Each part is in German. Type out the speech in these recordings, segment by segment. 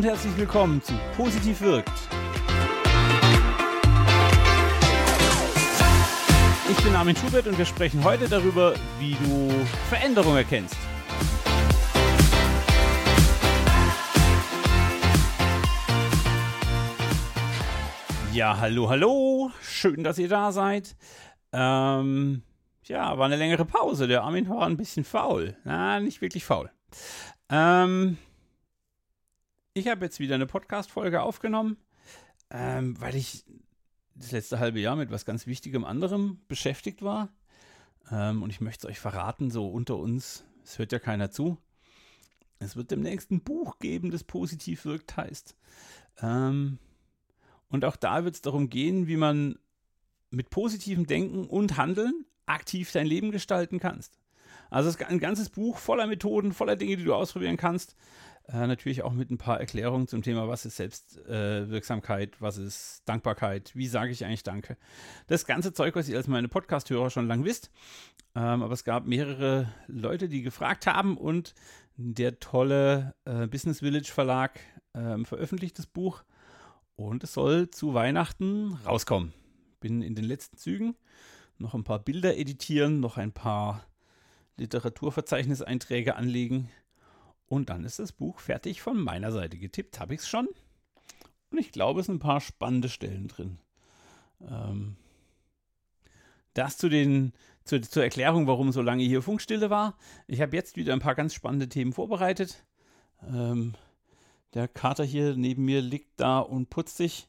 und herzlich willkommen zu Positiv wirkt. Ich bin Armin Schubert und wir sprechen heute darüber, wie du Veränderung erkennst. Ja, hallo, hallo. Schön, dass ihr da seid. Ähm, ja, war eine längere Pause. Der Armin war ein bisschen faul. Na, nicht wirklich faul. Ähm, ich habe jetzt wieder eine Podcast-Folge aufgenommen, ähm, weil ich das letzte halbe Jahr mit was ganz Wichtigem anderem beschäftigt war. Ähm, und ich möchte es euch verraten, so unter uns, es hört ja keiner zu. Es wird demnächst ein Buch geben, das positiv wirkt heißt. Ähm, und auch da wird es darum gehen, wie man mit positivem Denken und Handeln aktiv dein Leben gestalten kannst. Also es ist ein ganzes Buch voller Methoden, voller Dinge, die du ausprobieren kannst. Äh, natürlich auch mit ein paar Erklärungen zum Thema, was ist Selbstwirksamkeit, äh, was ist Dankbarkeit, wie sage ich eigentlich Danke. Das ganze Zeug, was ihr als meine Podcast-Hörer schon lang wisst. Ähm, aber es gab mehrere Leute, die gefragt haben und der tolle äh, Business Village Verlag ähm, veröffentlicht das Buch und es soll zu Weihnachten rauskommen. Bin in den letzten Zügen noch ein paar Bilder editieren, noch ein paar Literaturverzeichniseinträge anlegen und dann ist das Buch fertig von meiner Seite. Getippt habe ich es schon. Und ich glaube, es sind ein paar spannende Stellen drin. Ähm, das zu den, zu, zur Erklärung, warum so lange hier Funkstille war. Ich habe jetzt wieder ein paar ganz spannende Themen vorbereitet. Ähm, der Kater hier neben mir liegt da und putzt sich.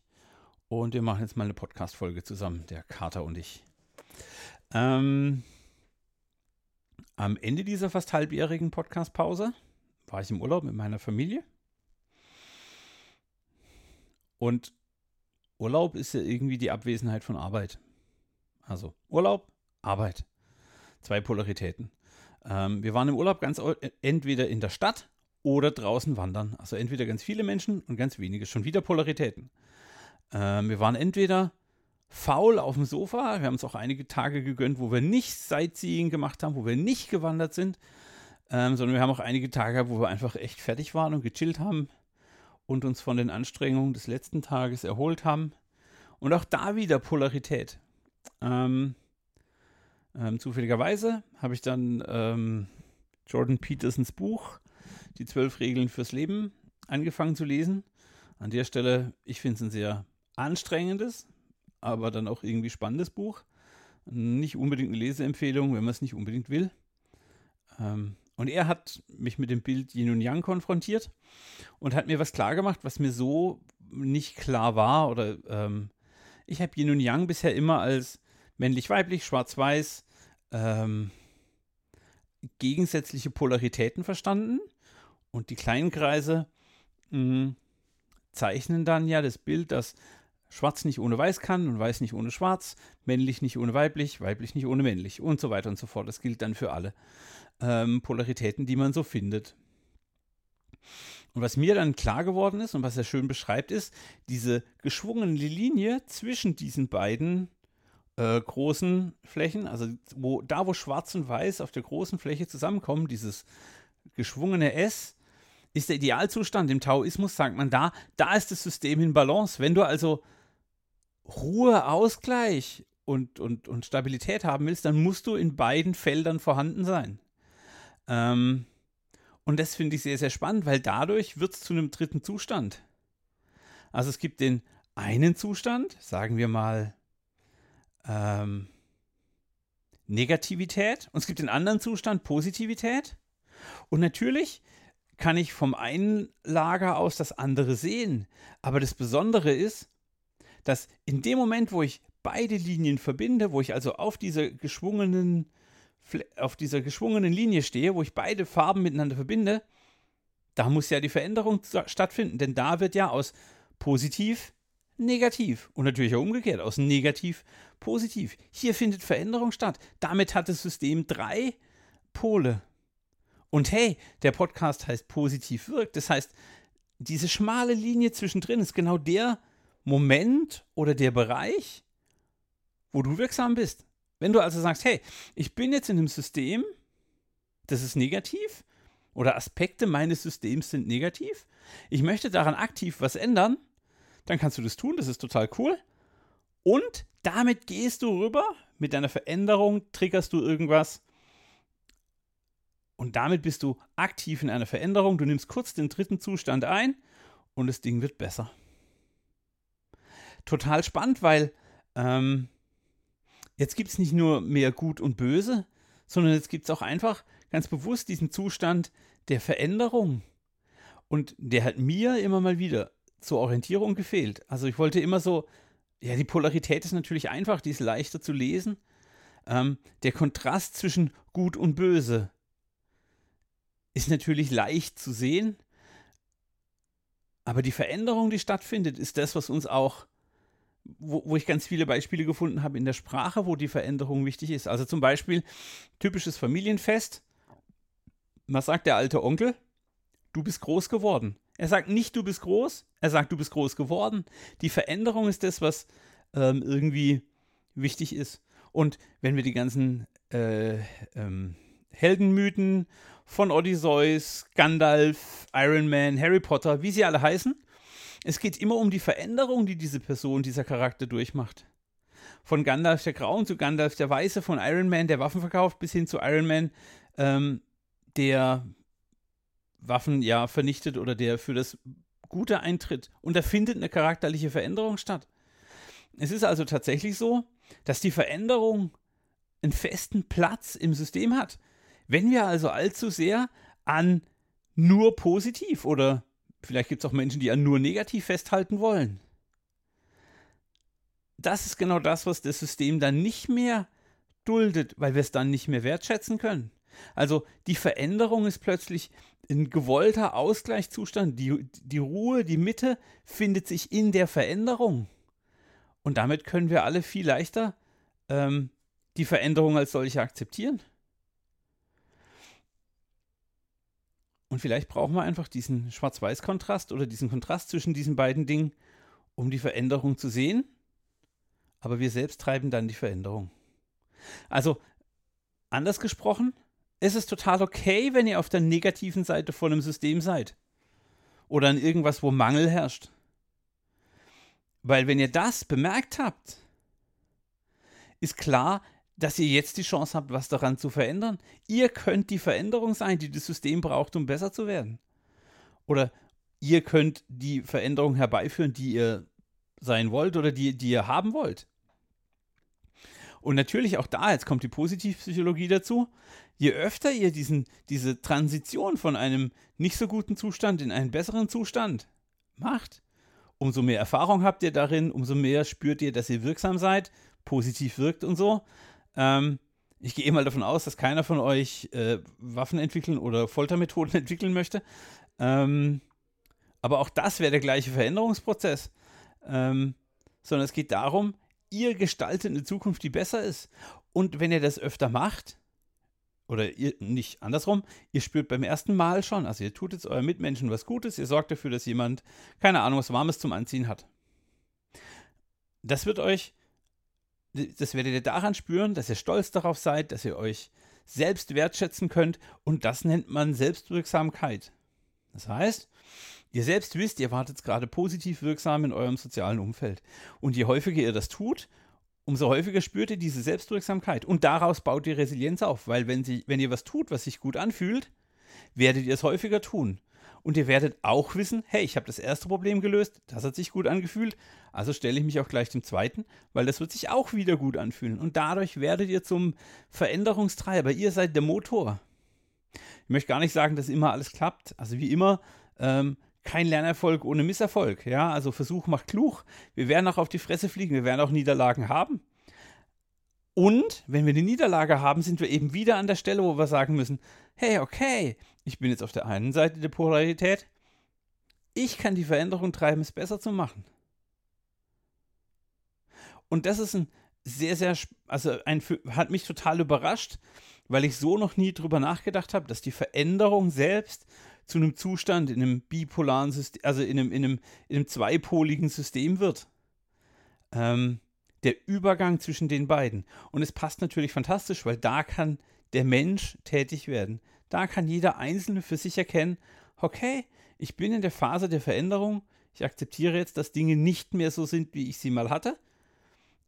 Und wir machen jetzt mal eine Podcast-Folge zusammen, der Kater und ich. Ähm, am Ende dieser fast halbjährigen Podcast-Pause war ich im Urlaub mit meiner Familie. Und Urlaub ist ja irgendwie die Abwesenheit von Arbeit. Also Urlaub, Arbeit. Zwei Polaritäten. Ähm, wir waren im Urlaub ganz entweder in der Stadt oder draußen wandern. Also entweder ganz viele Menschen und ganz wenige. Schon wieder Polaritäten. Ähm, wir waren entweder faul auf dem Sofa. Wir haben uns auch einige Tage gegönnt, wo wir nicht Sightseeing gemacht haben, wo wir nicht gewandert sind, ähm, sondern wir haben auch einige Tage, wo wir einfach echt fertig waren und gechillt haben und uns von den Anstrengungen des letzten Tages erholt haben. Und auch da wieder Polarität. Ähm, ähm, zufälligerweise habe ich dann ähm, Jordan Petersons Buch Die zwölf Regeln fürs Leben angefangen zu lesen. An der Stelle, ich finde es ein sehr anstrengendes, aber dann auch irgendwie spannendes Buch. Nicht unbedingt eine Leseempfehlung, wenn man es nicht unbedingt will. Ähm, und er hat mich mit dem Bild Yin und Yang konfrontiert und hat mir was klar gemacht, was mir so nicht klar war. Oder ähm, ich habe Yin und Yang bisher immer als männlich-weiblich, schwarz-weiß, ähm, gegensätzliche Polaritäten verstanden. Und die kleinen Kreise mh, hm, zeichnen dann ja das Bild, dass Schwarz nicht ohne Weiß kann und Weiß nicht ohne Schwarz, männlich nicht ohne weiblich, weiblich nicht ohne männlich und so weiter und so fort. Das gilt dann für alle ähm, Polaritäten, die man so findet. Und was mir dann klar geworden ist und was er schön beschreibt, ist diese geschwungene Linie zwischen diesen beiden äh, großen Flächen, also wo, da, wo Schwarz und Weiß auf der großen Fläche zusammenkommen, dieses geschwungene S, ist der Idealzustand. Im Taoismus sagt man da, da ist das System in Balance. Wenn du also Ruhe, Ausgleich und, und, und Stabilität haben willst, dann musst du in beiden Feldern vorhanden sein. Ähm, und das finde ich sehr, sehr spannend, weil dadurch wird es zu einem dritten Zustand. Also es gibt den einen Zustand, sagen wir mal ähm, Negativität, und es gibt den anderen Zustand Positivität. Und natürlich kann ich vom einen Lager aus das andere sehen. Aber das Besondere ist, dass in dem Moment, wo ich beide Linien verbinde, wo ich also auf dieser geschwungenen auf dieser geschwungenen Linie stehe, wo ich beide Farben miteinander verbinde, da muss ja die Veränderung stattfinden, denn da wird ja aus positiv negativ und natürlich auch umgekehrt aus negativ positiv. Hier findet Veränderung statt. Damit hat das System drei Pole. Und hey, der Podcast heißt positiv wirkt. Das heißt, diese schmale Linie zwischendrin ist genau der Moment oder der Bereich, wo du wirksam bist. Wenn du also sagst, hey, ich bin jetzt in einem System, das ist negativ oder Aspekte meines Systems sind negativ, ich möchte daran aktiv was ändern, dann kannst du das tun, das ist total cool. Und damit gehst du rüber, mit deiner Veränderung triggerst du irgendwas. Und damit bist du aktiv in einer Veränderung. Du nimmst kurz den dritten Zustand ein und das Ding wird besser. Total spannend, weil ähm, jetzt gibt es nicht nur mehr Gut und Böse, sondern jetzt gibt es auch einfach ganz bewusst diesen Zustand der Veränderung. Und der hat mir immer mal wieder zur Orientierung gefehlt. Also ich wollte immer so, ja, die Polarität ist natürlich einfach, die ist leichter zu lesen. Ähm, der Kontrast zwischen Gut und Böse ist natürlich leicht zu sehen. Aber die Veränderung, die stattfindet, ist das, was uns auch, wo, wo ich ganz viele Beispiele gefunden habe in der Sprache, wo die Veränderung wichtig ist. Also zum Beispiel typisches Familienfest. Was sagt der alte Onkel? Du bist groß geworden. Er sagt nicht, du bist groß, er sagt, du bist groß geworden. Die Veränderung ist das, was ähm, irgendwie wichtig ist. Und wenn wir die ganzen äh, ähm, Heldenmythen von Odysseus, Gandalf, Iron Man, Harry Potter, wie sie alle heißen, es geht immer um die Veränderung, die diese Person, dieser Charakter durchmacht. Von Gandalf der Grauen zu Gandalf der Weiße, von Iron Man, der Waffen verkauft, bis hin zu Iron Man, ähm, der Waffen ja vernichtet oder der für das Gute eintritt. Und da findet eine charakterliche Veränderung statt. Es ist also tatsächlich so, dass die Veränderung einen festen Platz im System hat. Wenn wir also allzu sehr an nur positiv oder vielleicht gibt es auch Menschen, die an nur negativ festhalten wollen. Das ist genau das, was das System dann nicht mehr duldet, weil wir es dann nicht mehr wertschätzen können. Also die Veränderung ist plötzlich ein gewollter Ausgleichszustand. Die, die Ruhe, die Mitte findet sich in der Veränderung. Und damit können wir alle viel leichter ähm, die Veränderung als solche akzeptieren. Und vielleicht brauchen wir einfach diesen Schwarz-Weiß-Kontrast oder diesen Kontrast zwischen diesen beiden Dingen, um die Veränderung zu sehen. Aber wir selbst treiben dann die Veränderung. Also, anders gesprochen, es ist total okay, wenn ihr auf der negativen Seite von einem System seid. Oder an irgendwas, wo Mangel herrscht. Weil wenn ihr das bemerkt habt, ist klar, dass ihr jetzt die Chance habt, was daran zu verändern. Ihr könnt die Veränderung sein, die das System braucht, um besser zu werden. Oder ihr könnt die Veränderung herbeiführen, die ihr sein wollt oder die, die ihr haben wollt. Und natürlich auch da, jetzt kommt die Positivpsychologie dazu, je öfter ihr diesen, diese Transition von einem nicht so guten Zustand in einen besseren Zustand macht, umso mehr Erfahrung habt ihr darin, umso mehr spürt ihr, dass ihr wirksam seid, positiv wirkt und so. Ähm, ich gehe mal davon aus, dass keiner von euch äh, Waffen entwickeln oder Foltermethoden entwickeln möchte. Ähm, aber auch das wäre der gleiche Veränderungsprozess. Ähm, sondern es geht darum, ihr gestaltet eine Zukunft, die besser ist. Und wenn ihr das öfter macht, oder ihr nicht andersrum, ihr spürt beim ersten Mal schon, also ihr tut jetzt euren Mitmenschen was Gutes, ihr sorgt dafür, dass jemand, keine Ahnung, was Warmes zum Anziehen hat. Das wird euch, das werdet ihr daran spüren, dass ihr stolz darauf seid, dass ihr euch selbst wertschätzen könnt und das nennt man Selbstwirksamkeit. Das heißt, Ihr selbst wisst, ihr wartet gerade positiv wirksam in eurem sozialen Umfeld. Und je häufiger ihr das tut, umso häufiger spürt ihr diese Selbstwirksamkeit. Und daraus baut ihr Resilienz auf, weil wenn, sie, wenn ihr was tut, was sich gut anfühlt, werdet ihr es häufiger tun. Und ihr werdet auch wissen, hey, ich habe das erste Problem gelöst, das hat sich gut angefühlt, also stelle ich mich auch gleich dem zweiten, weil das wird sich auch wieder gut anfühlen. Und dadurch werdet ihr zum Veränderungstreiber. Ihr seid der Motor. Ich möchte gar nicht sagen, dass immer alles klappt. Also wie immer ähm, kein Lernerfolg ohne Misserfolg. Ja, also Versuch macht klug. Wir werden auch auf die Fresse fliegen. Wir werden auch Niederlagen haben. Und wenn wir eine Niederlage haben, sind wir eben wieder an der Stelle, wo wir sagen müssen: Hey, okay, ich bin jetzt auf der einen Seite der Polarität. Ich kann die Veränderung treiben, es besser zu machen. Und das ist ein sehr, sehr, also ein, hat mich total überrascht, weil ich so noch nie drüber nachgedacht habe, dass die Veränderung selbst zu einem Zustand in einem bipolaren System, also in einem, in einem, in einem zweipoligen System wird. Ähm, der Übergang zwischen den beiden. Und es passt natürlich fantastisch, weil da kann der Mensch tätig werden. Da kann jeder Einzelne für sich erkennen, okay, Ich bin in der Phase der Veränderung. Ich akzeptiere jetzt, dass Dinge nicht mehr so sind, wie ich sie mal hatte.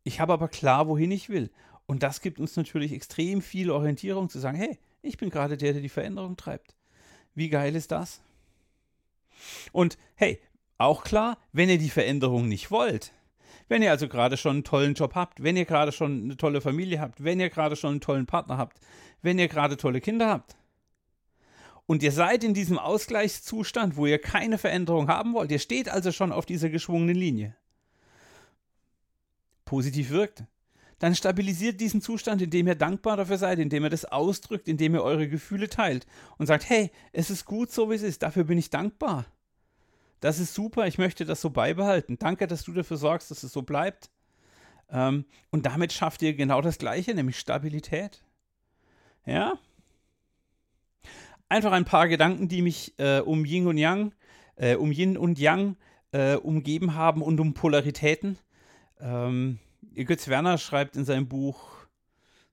Ich habe aber klar, wohin ich will. Und das gibt uns natürlich extrem viel Orientierung zu sagen, hey, ich bin gerade der, der die Veränderung treibt. Wie geil ist das? Und hey, auch klar, wenn ihr die Veränderung nicht wollt, wenn ihr also gerade schon einen tollen Job habt, wenn ihr gerade schon eine tolle Familie habt, wenn ihr gerade schon einen tollen Partner habt, wenn ihr gerade tolle Kinder habt, und ihr seid in diesem Ausgleichszustand, wo ihr keine Veränderung haben wollt, ihr steht also schon auf dieser geschwungenen Linie, positiv wirkt, dann stabilisiert diesen Zustand, indem ihr dankbar dafür seid, indem ihr das ausdrückt, indem ihr eure Gefühle teilt und sagt, hey, es ist gut so, wie es ist, dafür bin ich dankbar. Das ist super, ich möchte das so beibehalten. Danke, dass du dafür sorgst, dass es so bleibt. Ähm, und damit schafft ihr genau das Gleiche, nämlich Stabilität. Ja? Einfach ein paar Gedanken, die mich äh, um Yin und Yang, äh, um Yin und Yang äh, umgeben haben und um Polaritäten. Ähm, Götz Werner schreibt in seinem Buch,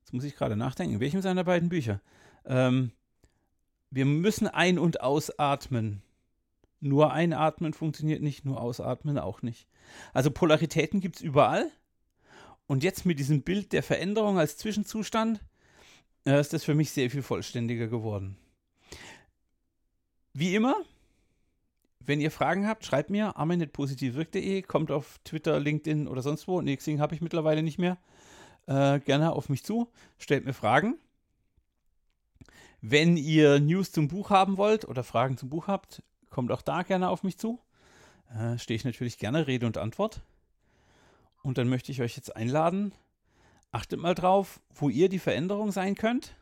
jetzt muss ich gerade nachdenken, in welchem seiner beiden Bücher? Ähm, wir müssen ein- und ausatmen. Nur einatmen funktioniert nicht, nur ausatmen auch nicht. Also Polaritäten gibt es überall. Und jetzt mit diesem Bild der Veränderung als Zwischenzustand äh, ist das für mich sehr viel vollständiger geworden. Wie immer, wenn ihr Fragen habt, schreibt mir armin.positivwirk.de, kommt auf Twitter, LinkedIn oder sonst wo. Nee, Xing habe ich mittlerweile nicht mehr. Äh, gerne auf mich zu, stellt mir Fragen. Wenn ihr News zum Buch haben wollt oder Fragen zum Buch habt, kommt auch da gerne auf mich zu. Äh, Stehe ich natürlich gerne Rede und Antwort. Und dann möchte ich euch jetzt einladen, achtet mal drauf, wo ihr die Veränderung sein könnt.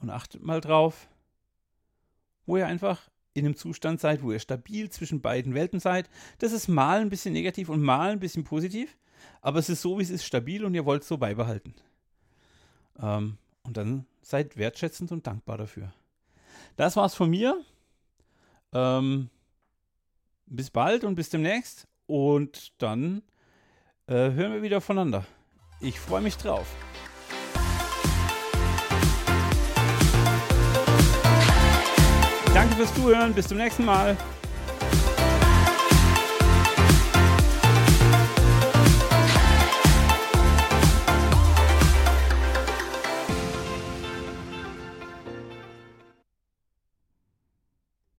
Und achtet mal drauf, wo ihr einfach in einem Zustand seid, wo ihr stabil zwischen beiden Welten seid. Das ist mal ein bisschen negativ und mal ein bisschen positiv, aber es ist so, wie es ist, stabil und ihr wollt es so beibehalten. Ähm, und dann seid wertschätzend und dankbar dafür. Das war's von mir. Ähm, bis bald und bis demnächst. Und dann äh, hören wir wieder voneinander. Ich freue mich drauf. Danke fürs Zuhören. Bis zum nächsten Mal.